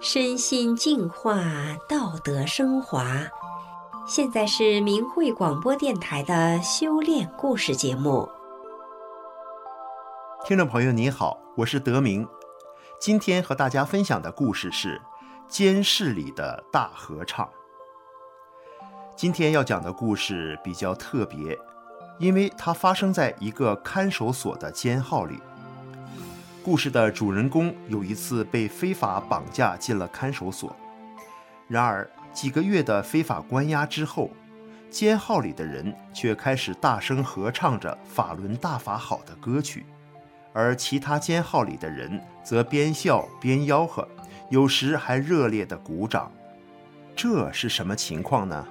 身心净化，道德升华。现在是明慧广播电台的修炼故事节目。听众朋友，你好，我是德明。今天和大家分享的故事是监室里的大合唱。今天要讲的故事比较特别，因为它发生在一个看守所的监号里。故事的主人公有一次被非法绑架进了看守所，然而几个月的非法关押之后，监号里的人却开始大声合唱着“法轮大法好”的歌曲，而其他监号里的人则边笑边吆喝，有时还热烈地鼓掌。这是什么情况呢？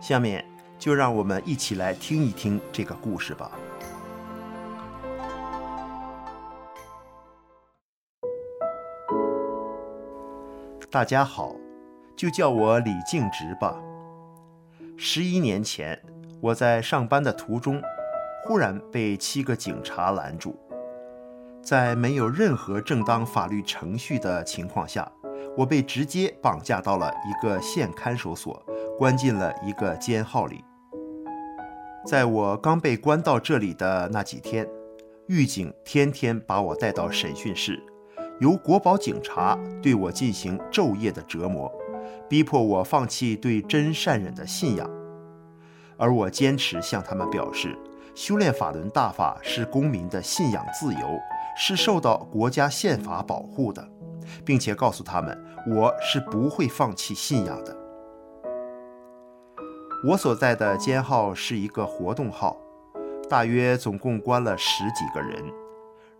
下面就让我们一起来听一听这个故事吧。大家好，就叫我李敬直吧。十一年前，我在上班的途中，忽然被七个警察拦住，在没有任何正当法律程序的情况下，我被直接绑架到了一个县看守所，关进了一个监号里。在我刚被关到这里的那几天，狱警天天把我带到审讯室。由国保警察对我进行昼夜的折磨，逼迫我放弃对真善忍的信仰，而我坚持向他们表示，修炼法轮大法是公民的信仰自由，是受到国家宪法保护的，并且告诉他们，我是不会放弃信仰的。我所在的监号是一个活动号，大约总共关了十几个人，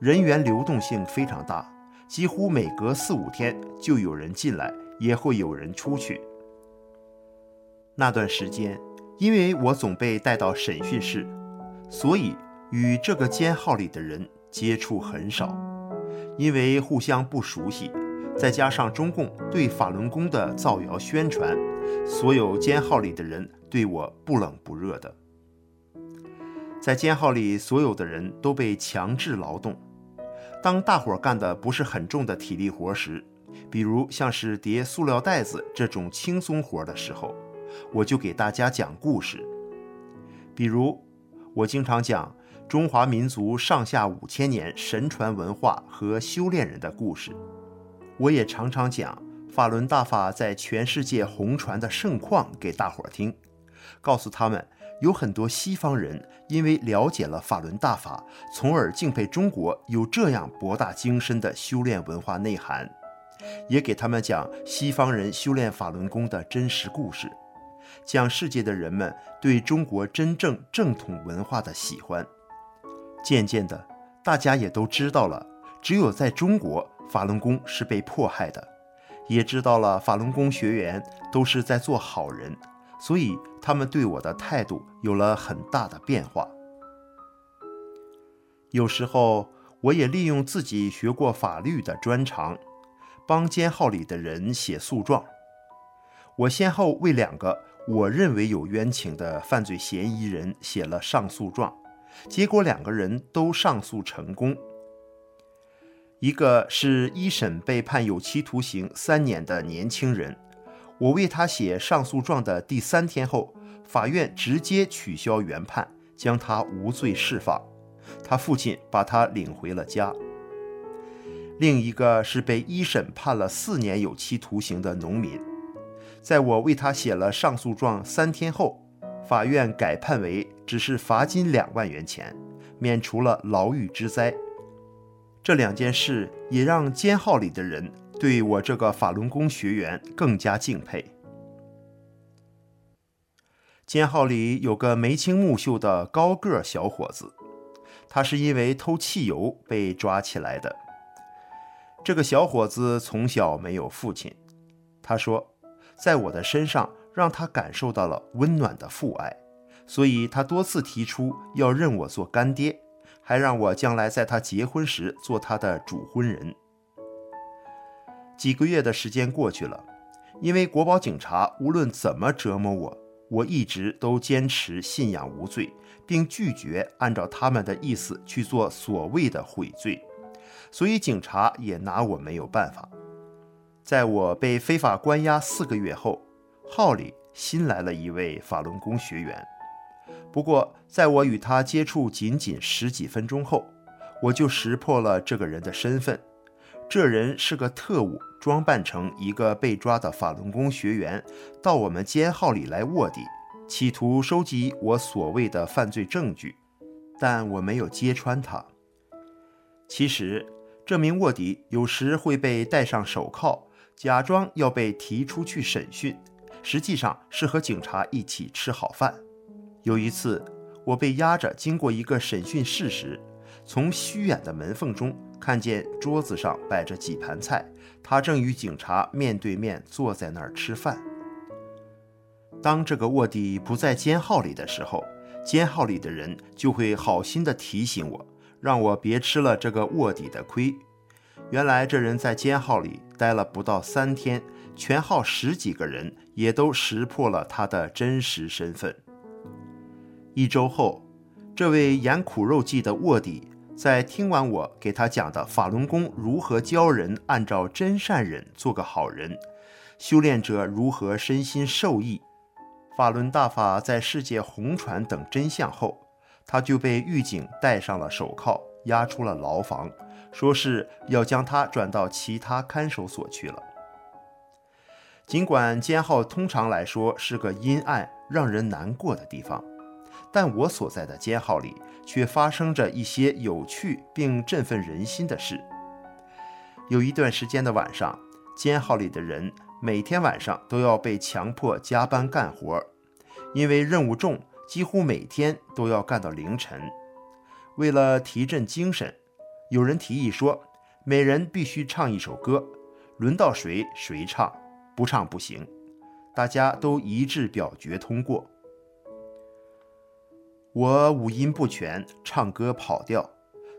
人员流动性非常大。几乎每隔四五天就有人进来，也会有人出去。那段时间，因为我总被带到审讯室，所以与这个监号里的人接触很少。因为互相不熟悉，再加上中共对法轮功的造谣宣传，所有监号里的人对我不冷不热的。在监号里，所有的人都被强制劳动。当大伙干的不是很重的体力活时，比如像是叠塑料袋子这种轻松活的时候，我就给大家讲故事。比如，我经常讲中华民族上下五千年神传文化和修炼人的故事。我也常常讲法轮大法在全世界红传的盛况给大伙听，告诉他们。有很多西方人因为了解了法轮大法，从而敬佩中国有这样博大精深的修炼文化内涵，也给他们讲西方人修炼法轮功的真实故事，讲世界的人们对中国真正正统文化的喜欢。渐渐的，大家也都知道了，只有在中国，法轮功是被迫害的，也知道了法轮功学员都是在做好人。所以，他们对我的态度有了很大的变化。有时候，我也利用自己学过法律的专长，帮监号里的人写诉状。我先后为两个我认为有冤情的犯罪嫌疑人写了上诉状，结果两个人都上诉成功。一个是一审被判有期徒刑三年的年轻人。我为他写上诉状的第三天后，法院直接取消原判，将他无罪释放。他父亲把他领回了家。另一个是被一审判了四年有期徒刑的农民，在我为他写了上诉状三天后，法院改判为只是罚金两万元钱，免除了牢狱之灾。这两件事也让监号里的人。对我这个法轮功学员更加敬佩。监号里有个眉清目秀的高个小伙子，他是因为偷汽油被抓起来的。这个小伙子从小没有父亲，他说，在我的身上让他感受到了温暖的父爱，所以他多次提出要认我做干爹，还让我将来在他结婚时做他的主婚人。几个月的时间过去了，因为国宝警察无论怎么折磨我，我一直都坚持信仰无罪，并拒绝按照他们的意思去做所谓的悔罪，所以警察也拿我没有办法。在我被非法关押四个月后，号里新来了一位法轮功学员。不过，在我与他接触仅仅十几分钟后，我就识破了这个人的身份。这人是个特务，装扮成一个被抓的法轮功学员，到我们监号里来卧底，企图收集我所谓的犯罪证据。但我没有揭穿他。其实，这名卧底有时会被戴上手铐，假装要被提出去审讯，实际上是和警察一起吃好饭。有一次，我被押着经过一个审讯室时，从虚掩的门缝中看见桌子上摆着几盘菜，他正与警察面对面坐在那儿吃饭。当这个卧底不在监号里的时候，监号里的人就会好心的提醒我，让我别吃了这个卧底的亏。原来这人在监号里待了不到三天，全号十几个人也都识破了他的真实身份。一周后，这位演苦肉计的卧底。在听完我给他讲的法轮功如何教人按照真善忍做个好人，修炼者如何身心受益，法轮大法在世界红传等真相后，他就被狱警戴上了手铐，押出了牢房，说是要将他转到其他看守所去了。尽管监号通常来说是个阴暗、让人难过的地方。但我所在的监号里却发生着一些有趣并振奋人心的事。有一段时间的晚上，监号里的人每天晚上都要被强迫加班干活，因为任务重，几乎每天都要干到凌晨。为了提振精神，有人提议说，每人必须唱一首歌，轮到谁谁唱，不唱不行。大家都一致表决通过。我五音不全，唱歌跑调，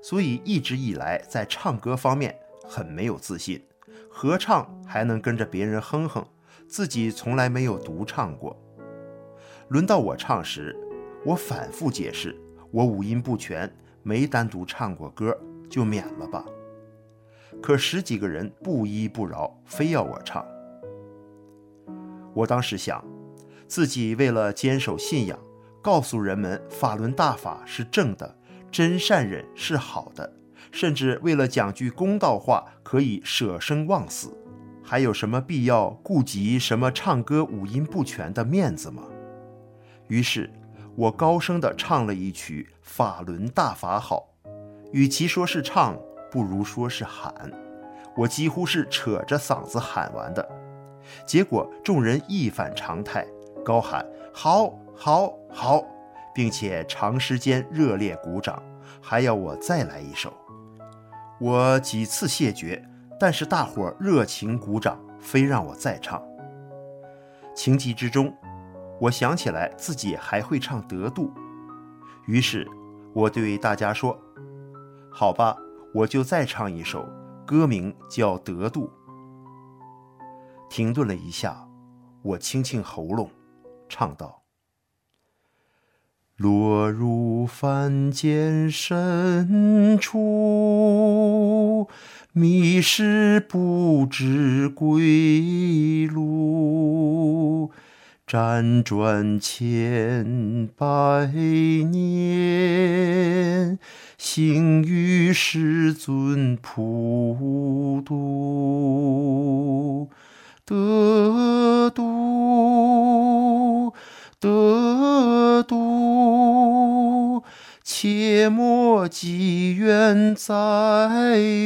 所以一直以来在唱歌方面很没有自信。合唱还能跟着别人哼哼，自己从来没有独唱过。轮到我唱时，我反复解释，我五音不全，没单独唱过歌，就免了吧。可十几个人不依不饶，非要我唱。我当时想，自己为了坚守信仰。告诉人们法轮大法是正的，真善忍是好的，甚至为了讲句公道话，可以舍生忘死，还有什么必要顾及什么唱歌五音不全的面子吗？于是，我高声地唱了一曲《法轮大法好》，与其说是唱，不如说是喊，我几乎是扯着嗓子喊完的，结果众人一反常态，高喊好。好好，并且长时间热烈鼓掌，还要我再来一首。我几次谢绝，但是大伙热情鼓掌，非让我再唱。情急之中，我想起来自己还会唱得度，于是我对大家说：“好吧，我就再唱一首，歌名叫《得度》。”停顿了一下，我清清喉咙，唱道。落入凡间深处，迷失不知归路，辗转千百年，幸遇世尊普渡，得度，切莫积怨载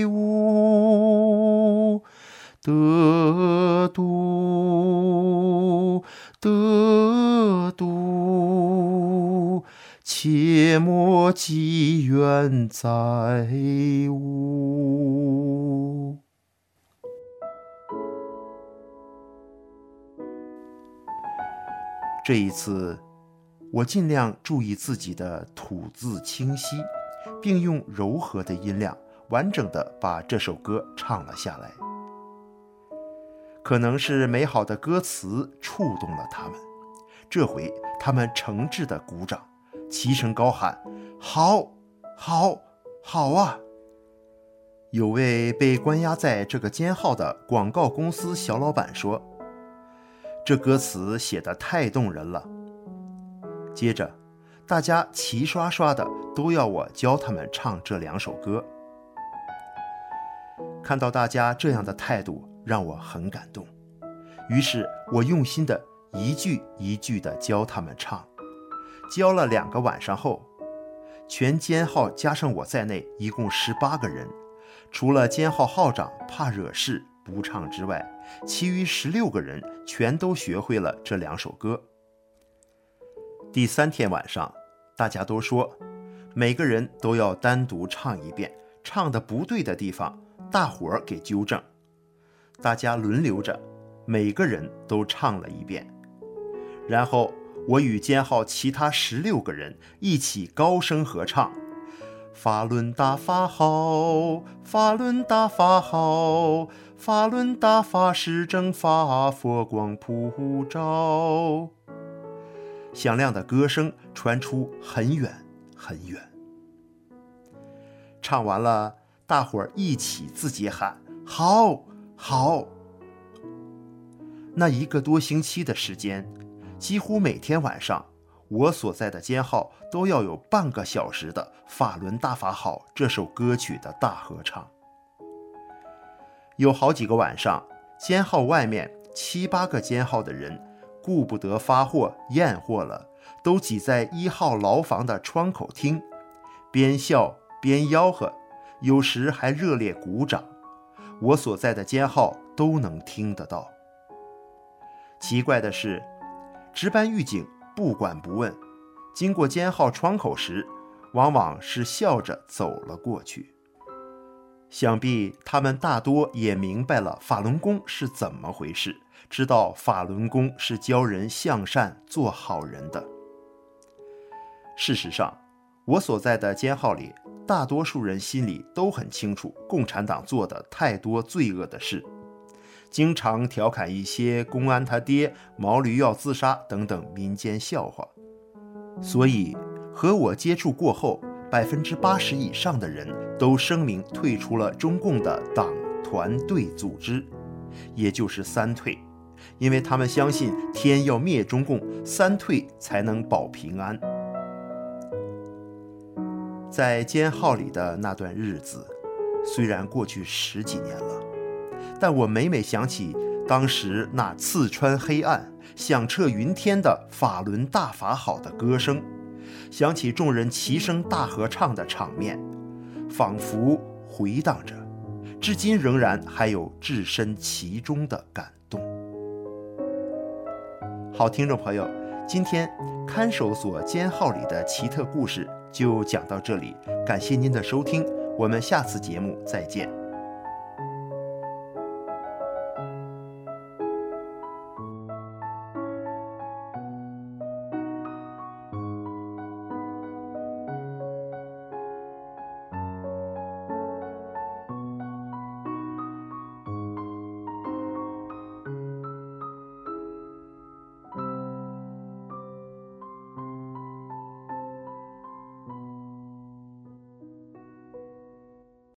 物。得度，得度，切莫积怨载物。这一次，我尽量注意自己的吐字清晰，并用柔和的音量，完整地把这首歌唱了下来。可能是美好的歌词触动了他们，这回他们诚挚地鼓掌，齐声高喊：“好，好，好啊！”有位被关押在这个监号的广告公司小老板说：“这歌词写得太动人了。”接着，大家齐刷刷的都要我教他们唱这两首歌。看到大家这样的态度，让我很感动。于是我用心的一句一句的教他们唱。教了两个晚上后，全监号加上我在内，一共十八个人。除了监号号长怕惹事不唱之外，其余十六个人全都学会了这两首歌。第三天晚上，大家都说，每个人都要单独唱一遍，唱的不对的地方，大伙儿给纠正。大家轮流着，每个人都唱了一遍，然后我与监号其他十六个人一起高声合唱。法轮大法好，法轮大法好，法轮大法是正法，佛光普照。响亮的歌声传出很远很远。唱完了，大伙儿一起自己喊：“好，好。”那一个多星期的时间，几乎每天晚上。我所在的监号都要有半个小时的《法轮大法好》这首歌曲的大合唱。有好几个晚上，监号外面七八个监号的人顾不得发货验货了，都挤在一号牢房的窗口听，边笑边吆喝，有时还热烈鼓掌。我所在的监号都能听得到。奇怪的是，值班狱警。不管不问，经过监号窗口时，往往是笑着走了过去。想必他们大多也明白了法轮功是怎么回事，知道法轮功是教人向善、做好人的。事实上，我所在的监号里，大多数人心里都很清楚，共产党做的太多罪恶的事。经常调侃一些公安他爹、毛驴要自杀等等民间笑话，所以和我接触过后，百分之八十以上的人都声明退出了中共的党团队组织，也就是三退，因为他们相信天要灭中共，三退才能保平安。在监号里的那段日子，虽然过去十几年了。但我每每想起当时那刺穿黑暗、响彻云天的“法轮大法好”的歌声，想起众人齐声大合唱的场面，仿佛回荡着，至今仍然还有置身其中的感。好，听众朋友，今天看守所监号里的奇特故事就讲到这里，感谢您的收听，我们下次节目再见。